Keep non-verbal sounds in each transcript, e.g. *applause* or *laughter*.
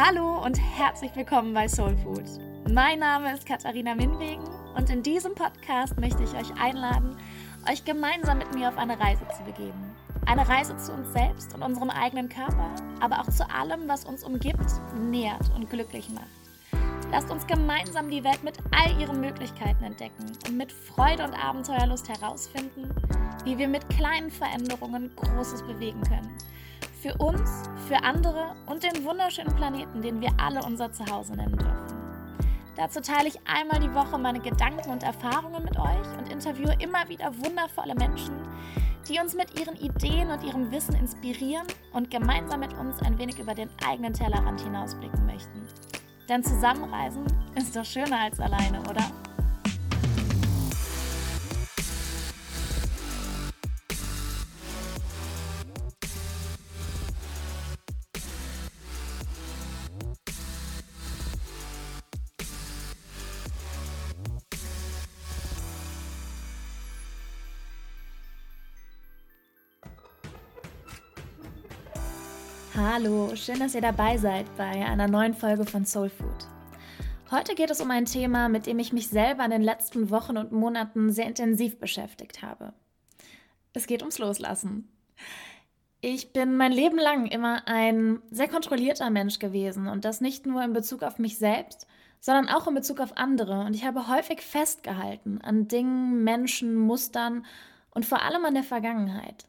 Hallo und herzlich willkommen bei Soul Food. Mein Name ist Katharina Minwegen und in diesem Podcast möchte ich euch einladen, euch gemeinsam mit mir auf eine Reise zu begeben. Eine Reise zu uns selbst und unserem eigenen Körper, aber auch zu allem, was uns umgibt, nährt und glücklich macht. Lasst uns gemeinsam die Welt mit all ihren Möglichkeiten entdecken und mit Freude und Abenteuerlust herausfinden, wie wir mit kleinen Veränderungen Großes bewegen können für uns, für andere und den wunderschönen Planeten, den wir alle unser Zuhause nennen dürfen. Dazu teile ich einmal die Woche meine Gedanken und Erfahrungen mit euch und interviewe immer wieder wundervolle Menschen, die uns mit ihren Ideen und ihrem Wissen inspirieren und gemeinsam mit uns ein wenig über den eigenen Tellerrand hinausblicken möchten. Denn zusammenreisen ist doch schöner als alleine, oder? Hallo, schön, dass ihr dabei seid bei einer neuen Folge von Soul Food. Heute geht es um ein Thema, mit dem ich mich selber in den letzten Wochen und Monaten sehr intensiv beschäftigt habe. Es geht ums Loslassen. Ich bin mein Leben lang immer ein sehr kontrollierter Mensch gewesen und das nicht nur in Bezug auf mich selbst, sondern auch in Bezug auf andere. Und ich habe häufig festgehalten an Dingen, Menschen, Mustern und vor allem an der Vergangenheit.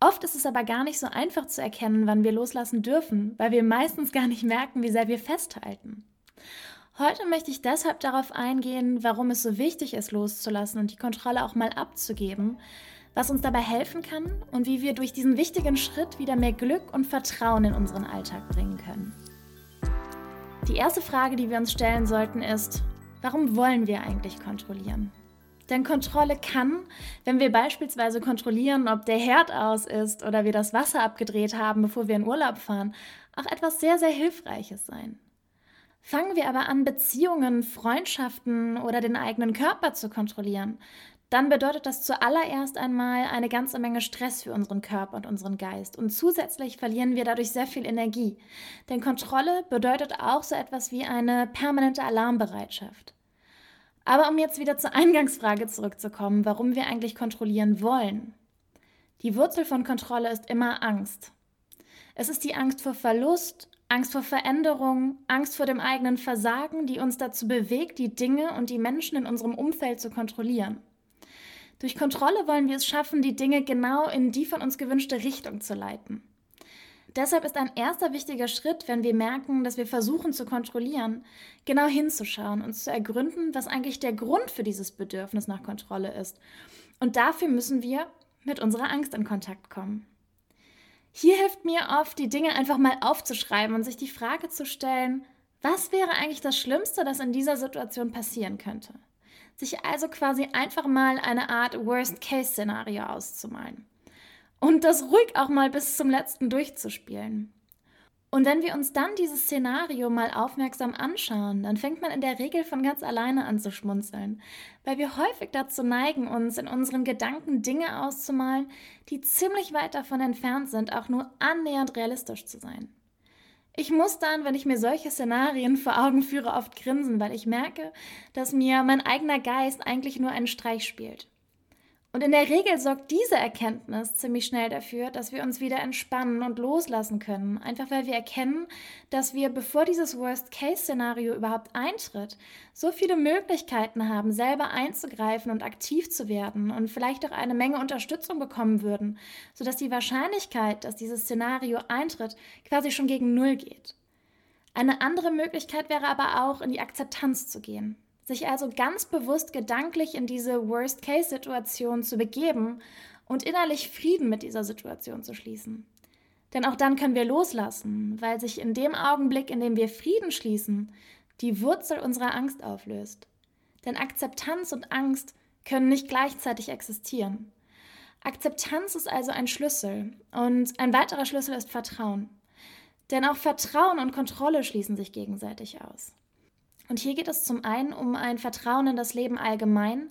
Oft ist es aber gar nicht so einfach zu erkennen, wann wir loslassen dürfen, weil wir meistens gar nicht merken, wie sehr wir festhalten. Heute möchte ich deshalb darauf eingehen, warum es so wichtig ist, loszulassen und die Kontrolle auch mal abzugeben, was uns dabei helfen kann und wie wir durch diesen wichtigen Schritt wieder mehr Glück und Vertrauen in unseren Alltag bringen können. Die erste Frage, die wir uns stellen sollten, ist, warum wollen wir eigentlich kontrollieren? Denn Kontrolle kann, wenn wir beispielsweise kontrollieren, ob der Herd aus ist oder wir das Wasser abgedreht haben, bevor wir in Urlaub fahren, auch etwas sehr, sehr Hilfreiches sein. Fangen wir aber an, Beziehungen, Freundschaften oder den eigenen Körper zu kontrollieren, dann bedeutet das zuallererst einmal eine ganze Menge Stress für unseren Körper und unseren Geist. Und zusätzlich verlieren wir dadurch sehr viel Energie. Denn Kontrolle bedeutet auch so etwas wie eine permanente Alarmbereitschaft. Aber um jetzt wieder zur Eingangsfrage zurückzukommen, warum wir eigentlich kontrollieren wollen. Die Wurzel von Kontrolle ist immer Angst. Es ist die Angst vor Verlust, Angst vor Veränderung, Angst vor dem eigenen Versagen, die uns dazu bewegt, die Dinge und die Menschen in unserem Umfeld zu kontrollieren. Durch Kontrolle wollen wir es schaffen, die Dinge genau in die von uns gewünschte Richtung zu leiten. Deshalb ist ein erster wichtiger Schritt, wenn wir merken, dass wir versuchen zu kontrollieren, genau hinzuschauen und zu ergründen, was eigentlich der Grund für dieses Bedürfnis nach Kontrolle ist. Und dafür müssen wir mit unserer Angst in Kontakt kommen. Hier hilft mir oft, die Dinge einfach mal aufzuschreiben und sich die Frage zu stellen, was wäre eigentlich das Schlimmste, das in dieser Situation passieren könnte? Sich also quasi einfach mal eine Art Worst-Case-Szenario auszumalen und das ruhig auch mal bis zum letzten durchzuspielen. Und wenn wir uns dann dieses Szenario mal aufmerksam anschauen, dann fängt man in der Regel von ganz alleine an zu schmunzeln, weil wir häufig dazu neigen, uns in unseren Gedanken Dinge auszumalen, die ziemlich weit davon entfernt sind, auch nur annähernd realistisch zu sein. Ich muss dann, wenn ich mir solche Szenarien vor Augen führe, oft grinsen, weil ich merke, dass mir mein eigener Geist eigentlich nur einen Streich spielt. Und in der Regel sorgt diese Erkenntnis ziemlich schnell dafür, dass wir uns wieder entspannen und loslassen können. Einfach weil wir erkennen, dass wir, bevor dieses Worst-Case-Szenario überhaupt eintritt, so viele Möglichkeiten haben, selber einzugreifen und aktiv zu werden und vielleicht auch eine Menge Unterstützung bekommen würden, sodass die Wahrscheinlichkeit, dass dieses Szenario eintritt, quasi schon gegen Null geht. Eine andere Möglichkeit wäre aber auch, in die Akzeptanz zu gehen sich also ganz bewusst gedanklich in diese Worst-Case-Situation zu begeben und innerlich Frieden mit dieser Situation zu schließen. Denn auch dann können wir loslassen, weil sich in dem Augenblick, in dem wir Frieden schließen, die Wurzel unserer Angst auflöst. Denn Akzeptanz und Angst können nicht gleichzeitig existieren. Akzeptanz ist also ein Schlüssel und ein weiterer Schlüssel ist Vertrauen. Denn auch Vertrauen und Kontrolle schließen sich gegenseitig aus. Und hier geht es zum einen um ein Vertrauen in das Leben allgemein,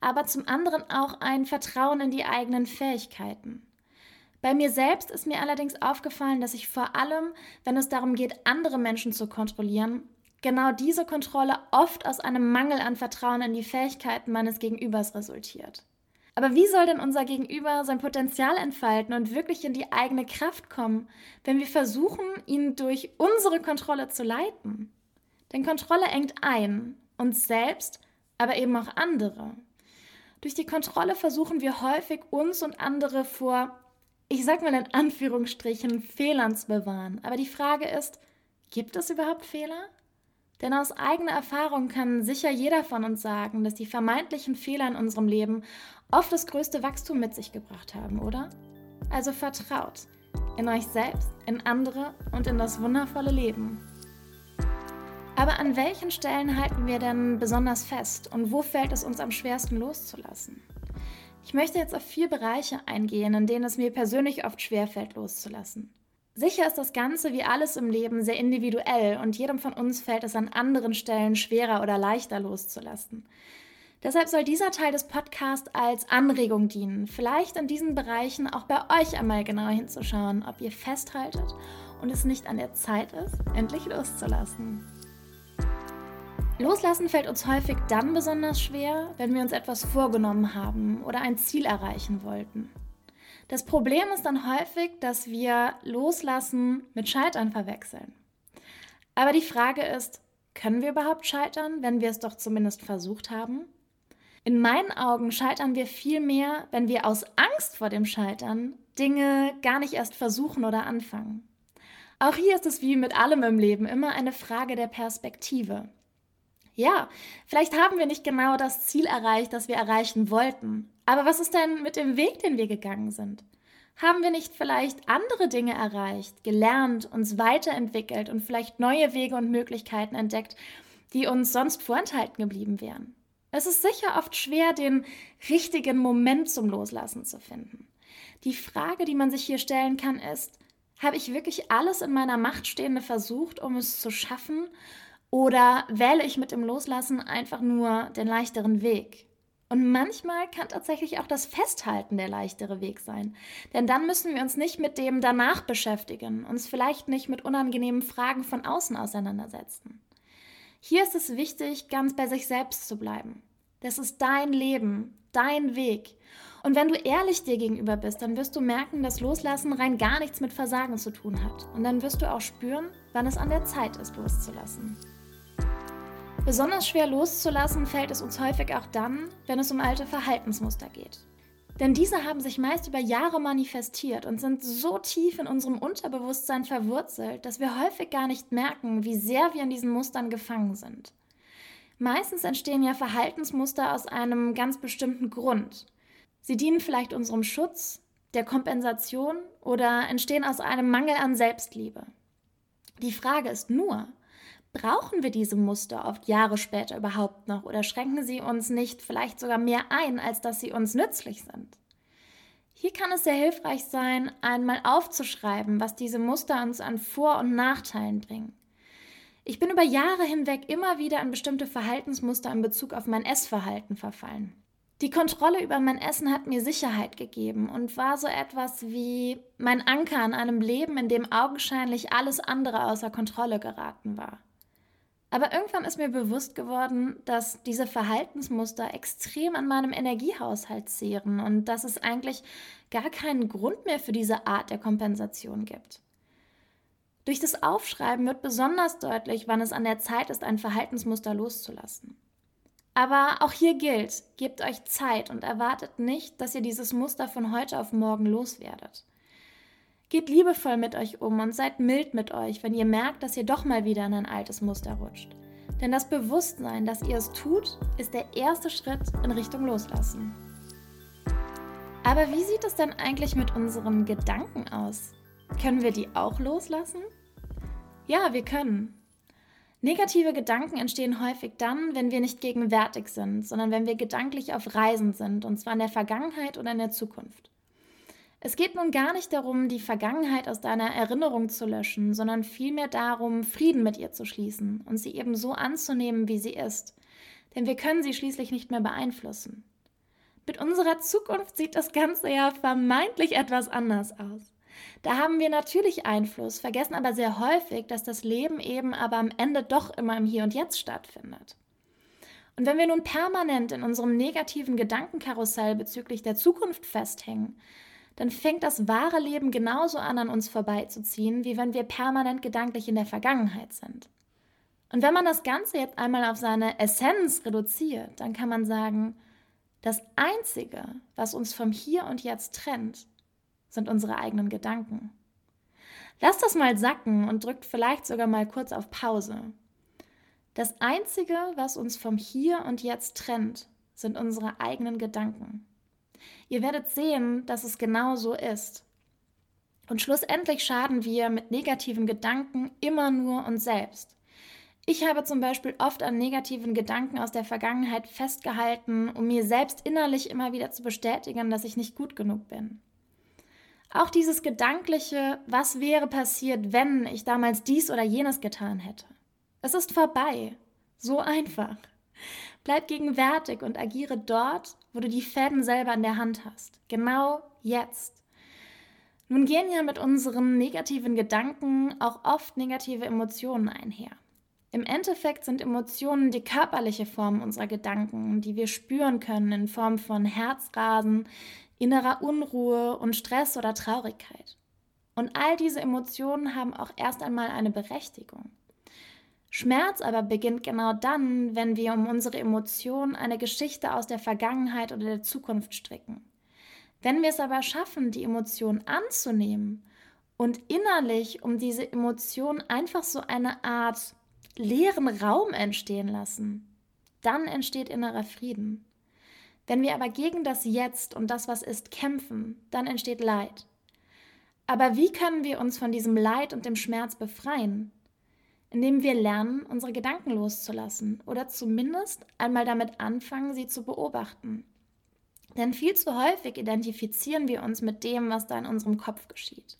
aber zum anderen auch ein Vertrauen in die eigenen Fähigkeiten. Bei mir selbst ist mir allerdings aufgefallen, dass ich vor allem, wenn es darum geht, andere Menschen zu kontrollieren, genau diese Kontrolle oft aus einem Mangel an Vertrauen in die Fähigkeiten meines Gegenübers resultiert. Aber wie soll denn unser Gegenüber sein Potenzial entfalten und wirklich in die eigene Kraft kommen, wenn wir versuchen, ihn durch unsere Kontrolle zu leiten? Denn Kontrolle engt ein, uns selbst, aber eben auch andere. Durch die Kontrolle versuchen wir häufig, uns und andere vor, ich sag mal in Anführungsstrichen, Fehlern zu bewahren. Aber die Frage ist, gibt es überhaupt Fehler? Denn aus eigener Erfahrung kann sicher jeder von uns sagen, dass die vermeintlichen Fehler in unserem Leben oft das größte Wachstum mit sich gebracht haben, oder? Also vertraut in euch selbst, in andere und in das wundervolle Leben. Aber an welchen Stellen halten wir denn besonders fest und wo fällt es uns am schwersten loszulassen? Ich möchte jetzt auf vier Bereiche eingehen, in denen es mir persönlich oft schwerfällt loszulassen. Sicher ist das Ganze wie alles im Leben sehr individuell und jedem von uns fällt es an anderen Stellen schwerer oder leichter loszulassen. Deshalb soll dieser Teil des Podcasts als Anregung dienen, vielleicht in diesen Bereichen auch bei euch einmal genauer hinzuschauen, ob ihr festhaltet und es nicht an der Zeit ist, endlich loszulassen. Loslassen fällt uns häufig dann besonders schwer, wenn wir uns etwas vorgenommen haben oder ein Ziel erreichen wollten. Das Problem ist dann häufig, dass wir Loslassen mit Scheitern verwechseln. Aber die Frage ist, können wir überhaupt scheitern, wenn wir es doch zumindest versucht haben? In meinen Augen scheitern wir viel mehr, wenn wir aus Angst vor dem Scheitern Dinge gar nicht erst versuchen oder anfangen. Auch hier ist es wie mit allem im Leben immer eine Frage der Perspektive. Ja, vielleicht haben wir nicht genau das Ziel erreicht, das wir erreichen wollten. Aber was ist denn mit dem Weg, den wir gegangen sind? Haben wir nicht vielleicht andere Dinge erreicht, gelernt, uns weiterentwickelt und vielleicht neue Wege und Möglichkeiten entdeckt, die uns sonst vorenthalten geblieben wären? Es ist sicher oft schwer, den richtigen Moment zum Loslassen zu finden. Die Frage, die man sich hier stellen kann, ist, habe ich wirklich alles in meiner Macht Stehende versucht, um es zu schaffen? Oder wähle ich mit dem Loslassen einfach nur den leichteren Weg? Und manchmal kann tatsächlich auch das Festhalten der leichtere Weg sein. Denn dann müssen wir uns nicht mit dem danach beschäftigen, uns vielleicht nicht mit unangenehmen Fragen von außen auseinandersetzen. Hier ist es wichtig, ganz bei sich selbst zu bleiben. Das ist dein Leben, dein Weg. Und wenn du ehrlich dir gegenüber bist, dann wirst du merken, dass Loslassen rein gar nichts mit Versagen zu tun hat. Und dann wirst du auch spüren, wann es an der Zeit ist, loszulassen. Besonders schwer loszulassen fällt es uns häufig auch dann, wenn es um alte Verhaltensmuster geht. Denn diese haben sich meist über Jahre manifestiert und sind so tief in unserem Unterbewusstsein verwurzelt, dass wir häufig gar nicht merken, wie sehr wir in diesen Mustern gefangen sind. Meistens entstehen ja Verhaltensmuster aus einem ganz bestimmten Grund. Sie dienen vielleicht unserem Schutz, der Kompensation oder entstehen aus einem Mangel an Selbstliebe. Die Frage ist nur, Brauchen wir diese Muster oft Jahre später überhaupt noch oder schränken sie uns nicht vielleicht sogar mehr ein, als dass sie uns nützlich sind? Hier kann es sehr hilfreich sein, einmal aufzuschreiben, was diese Muster uns an Vor- und Nachteilen bringen. Ich bin über Jahre hinweg immer wieder an bestimmte Verhaltensmuster in Bezug auf mein Essverhalten verfallen. Die Kontrolle über mein Essen hat mir Sicherheit gegeben und war so etwas wie mein Anker an einem Leben, in dem augenscheinlich alles andere außer Kontrolle geraten war. Aber irgendwann ist mir bewusst geworden, dass diese Verhaltensmuster extrem an meinem Energiehaushalt zehren und dass es eigentlich gar keinen Grund mehr für diese Art der Kompensation gibt. Durch das Aufschreiben wird besonders deutlich, wann es an der Zeit ist, ein Verhaltensmuster loszulassen. Aber auch hier gilt, gebt euch Zeit und erwartet nicht, dass ihr dieses Muster von heute auf morgen loswerdet. Geht liebevoll mit euch um und seid mild mit euch, wenn ihr merkt, dass ihr doch mal wieder in ein altes Muster rutscht. Denn das Bewusstsein, dass ihr es tut, ist der erste Schritt in Richtung Loslassen. Aber wie sieht es denn eigentlich mit unseren Gedanken aus? Können wir die auch loslassen? Ja, wir können. Negative Gedanken entstehen häufig dann, wenn wir nicht gegenwärtig sind, sondern wenn wir gedanklich auf Reisen sind, und zwar in der Vergangenheit oder in der Zukunft. Es geht nun gar nicht darum, die Vergangenheit aus deiner Erinnerung zu löschen, sondern vielmehr darum, Frieden mit ihr zu schließen und sie eben so anzunehmen, wie sie ist. Denn wir können sie schließlich nicht mehr beeinflussen. Mit unserer Zukunft sieht das Ganze ja vermeintlich etwas anders aus. Da haben wir natürlich Einfluss, vergessen aber sehr häufig, dass das Leben eben aber am Ende doch immer im Hier und Jetzt stattfindet. Und wenn wir nun permanent in unserem negativen Gedankenkarussell bezüglich der Zukunft festhängen, dann fängt das wahre Leben genauso an, an uns vorbeizuziehen, wie wenn wir permanent gedanklich in der Vergangenheit sind. Und wenn man das Ganze jetzt einmal auf seine Essenz reduziert, dann kann man sagen, das Einzige, was uns vom Hier und Jetzt trennt, sind unsere eigenen Gedanken. Lasst das mal sacken und drückt vielleicht sogar mal kurz auf Pause. Das Einzige, was uns vom Hier und Jetzt trennt, sind unsere eigenen Gedanken. Ihr werdet sehen, dass es genau so ist. Und schlussendlich schaden wir mit negativen Gedanken immer nur uns selbst. Ich habe zum Beispiel oft an negativen Gedanken aus der Vergangenheit festgehalten, um mir selbst innerlich immer wieder zu bestätigen, dass ich nicht gut genug bin. Auch dieses gedankliche, was wäre passiert, wenn ich damals dies oder jenes getan hätte. Es ist vorbei. So einfach. Bleib gegenwärtig und agiere dort, wo du die Fäden selber in der Hand hast. Genau jetzt. Nun gehen ja mit unseren negativen Gedanken auch oft negative Emotionen einher. Im Endeffekt sind Emotionen die körperliche Form unserer Gedanken, die wir spüren können in Form von Herzrasen, innerer Unruhe und Stress oder Traurigkeit. Und all diese Emotionen haben auch erst einmal eine Berechtigung. Schmerz aber beginnt genau dann, wenn wir um unsere Emotionen eine Geschichte aus der Vergangenheit oder der Zukunft stricken. Wenn wir es aber schaffen, die Emotion anzunehmen und innerlich um diese Emotion einfach so eine Art leeren Raum entstehen lassen, dann entsteht innerer Frieden. Wenn wir aber gegen das Jetzt und das, was ist, kämpfen, dann entsteht Leid. Aber wie können wir uns von diesem Leid und dem Schmerz befreien? Indem wir lernen, unsere Gedanken loszulassen oder zumindest einmal damit anfangen, sie zu beobachten. Denn viel zu häufig identifizieren wir uns mit dem, was da in unserem Kopf geschieht.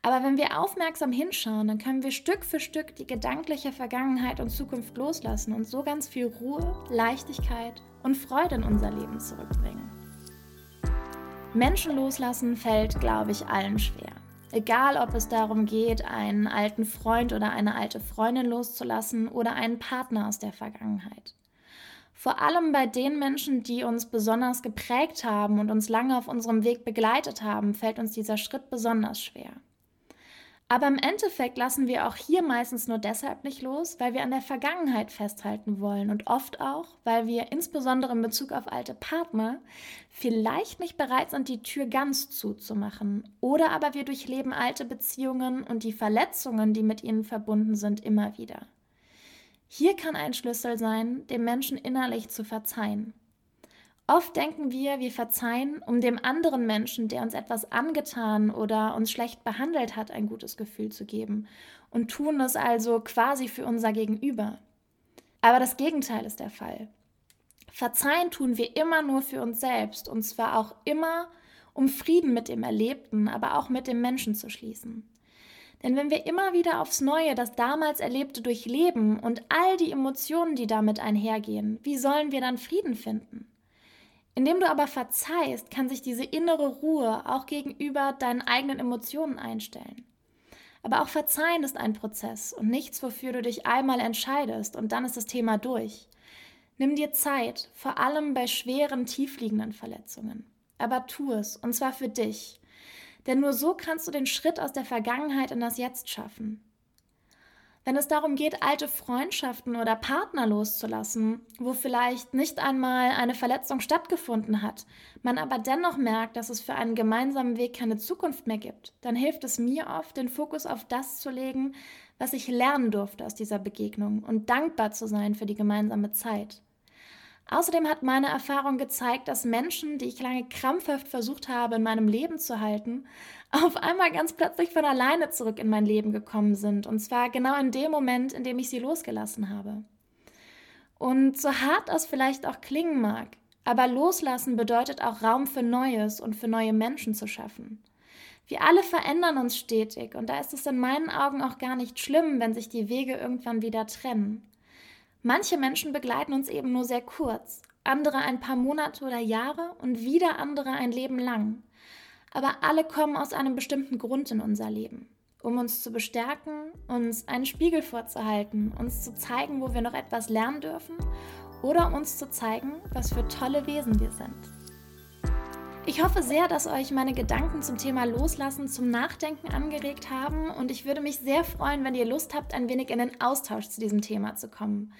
Aber wenn wir aufmerksam hinschauen, dann können wir Stück für Stück die gedankliche Vergangenheit und Zukunft loslassen und so ganz viel Ruhe, Leichtigkeit und Freude in unser Leben zurückbringen. Menschen loslassen fällt, glaube ich, allen schwer. Egal, ob es darum geht, einen alten Freund oder eine alte Freundin loszulassen oder einen Partner aus der Vergangenheit. Vor allem bei den Menschen, die uns besonders geprägt haben und uns lange auf unserem Weg begleitet haben, fällt uns dieser Schritt besonders schwer. Aber im Endeffekt lassen wir auch hier meistens nur deshalb nicht los, weil wir an der Vergangenheit festhalten wollen und oft auch, weil wir insbesondere in Bezug auf alte Partner vielleicht nicht bereit sind, die Tür ganz zuzumachen. Oder aber wir durchleben alte Beziehungen und die Verletzungen, die mit ihnen verbunden sind, immer wieder. Hier kann ein Schlüssel sein, dem Menschen innerlich zu verzeihen. Oft denken wir, wir verzeihen, um dem anderen Menschen, der uns etwas angetan oder uns schlecht behandelt hat, ein gutes Gefühl zu geben und tun es also quasi für unser Gegenüber. Aber das Gegenteil ist der Fall. Verzeihen tun wir immer nur für uns selbst und zwar auch immer, um Frieden mit dem Erlebten, aber auch mit dem Menschen zu schließen. Denn wenn wir immer wieder aufs Neue das damals Erlebte durchleben und all die Emotionen, die damit einhergehen, wie sollen wir dann Frieden finden? Indem du aber verzeihst, kann sich diese innere Ruhe auch gegenüber deinen eigenen Emotionen einstellen. Aber auch Verzeihen ist ein Prozess und nichts, wofür du dich einmal entscheidest und dann ist das Thema durch. Nimm dir Zeit, vor allem bei schweren, tiefliegenden Verletzungen. Aber tu es, und zwar für dich. Denn nur so kannst du den Schritt aus der Vergangenheit in das Jetzt schaffen. Wenn es darum geht, alte Freundschaften oder Partner loszulassen, wo vielleicht nicht einmal eine Verletzung stattgefunden hat, man aber dennoch merkt, dass es für einen gemeinsamen Weg keine Zukunft mehr gibt, dann hilft es mir oft, den Fokus auf das zu legen, was ich lernen durfte aus dieser Begegnung und dankbar zu sein für die gemeinsame Zeit. Außerdem hat meine Erfahrung gezeigt, dass Menschen, die ich lange krampfhaft versucht habe, in meinem Leben zu halten, *laughs* auf einmal ganz plötzlich von alleine zurück in mein Leben gekommen sind. Und zwar genau in dem Moment, in dem ich sie losgelassen habe. Und so hart das vielleicht auch klingen mag, aber loslassen bedeutet auch Raum für Neues und für neue Menschen zu schaffen. Wir alle verändern uns stetig und da ist es in meinen Augen auch gar nicht schlimm, wenn sich die Wege irgendwann wieder trennen. Manche Menschen begleiten uns eben nur sehr kurz, andere ein paar Monate oder Jahre und wieder andere ein Leben lang. Aber alle kommen aus einem bestimmten Grund in unser Leben. Um uns zu bestärken, uns einen Spiegel vorzuhalten, uns zu zeigen, wo wir noch etwas lernen dürfen oder uns zu zeigen, was für tolle Wesen wir sind. Ich hoffe sehr, dass euch meine Gedanken zum Thema Loslassen zum Nachdenken angeregt haben und ich würde mich sehr freuen, wenn ihr Lust habt, ein wenig in den Austausch zu diesem Thema zu kommen.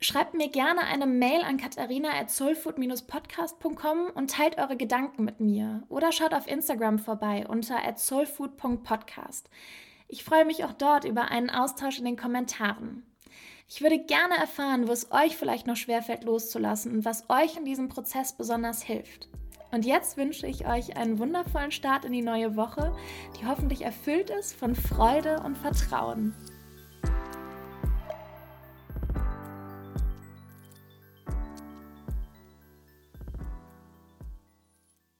Schreibt mir gerne eine Mail an katharina.soulfood-podcast.com und teilt eure Gedanken mit mir. Oder schaut auf Instagram vorbei unter soulfood.podcast. Ich freue mich auch dort über einen Austausch in den Kommentaren. Ich würde gerne erfahren, wo es euch vielleicht noch schwerfällt loszulassen und was euch in diesem Prozess besonders hilft. Und jetzt wünsche ich euch einen wundervollen Start in die neue Woche, die hoffentlich erfüllt ist von Freude und Vertrauen.